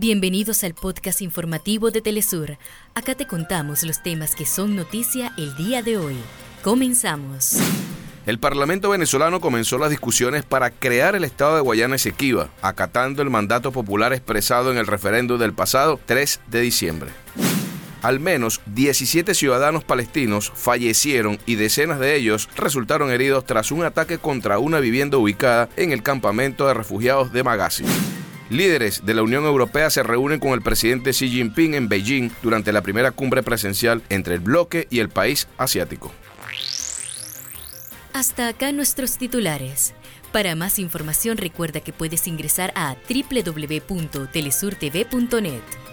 Bienvenidos al podcast informativo de Telesur. Acá te contamos los temas que son noticia el día de hoy. Comenzamos. El Parlamento venezolano comenzó las discusiones para crear el Estado de Guayana Esequiba, acatando el mandato popular expresado en el referéndum del pasado 3 de diciembre. Al menos 17 ciudadanos palestinos fallecieron y decenas de ellos resultaron heridos tras un ataque contra una vivienda ubicada en el campamento de refugiados de Magasi. Líderes de la Unión Europea se reúnen con el presidente Xi Jinping en Beijing durante la primera cumbre presencial entre el bloque y el país asiático. Hasta acá nuestros titulares. Para más información recuerda que puedes ingresar a www.telesurtv.net.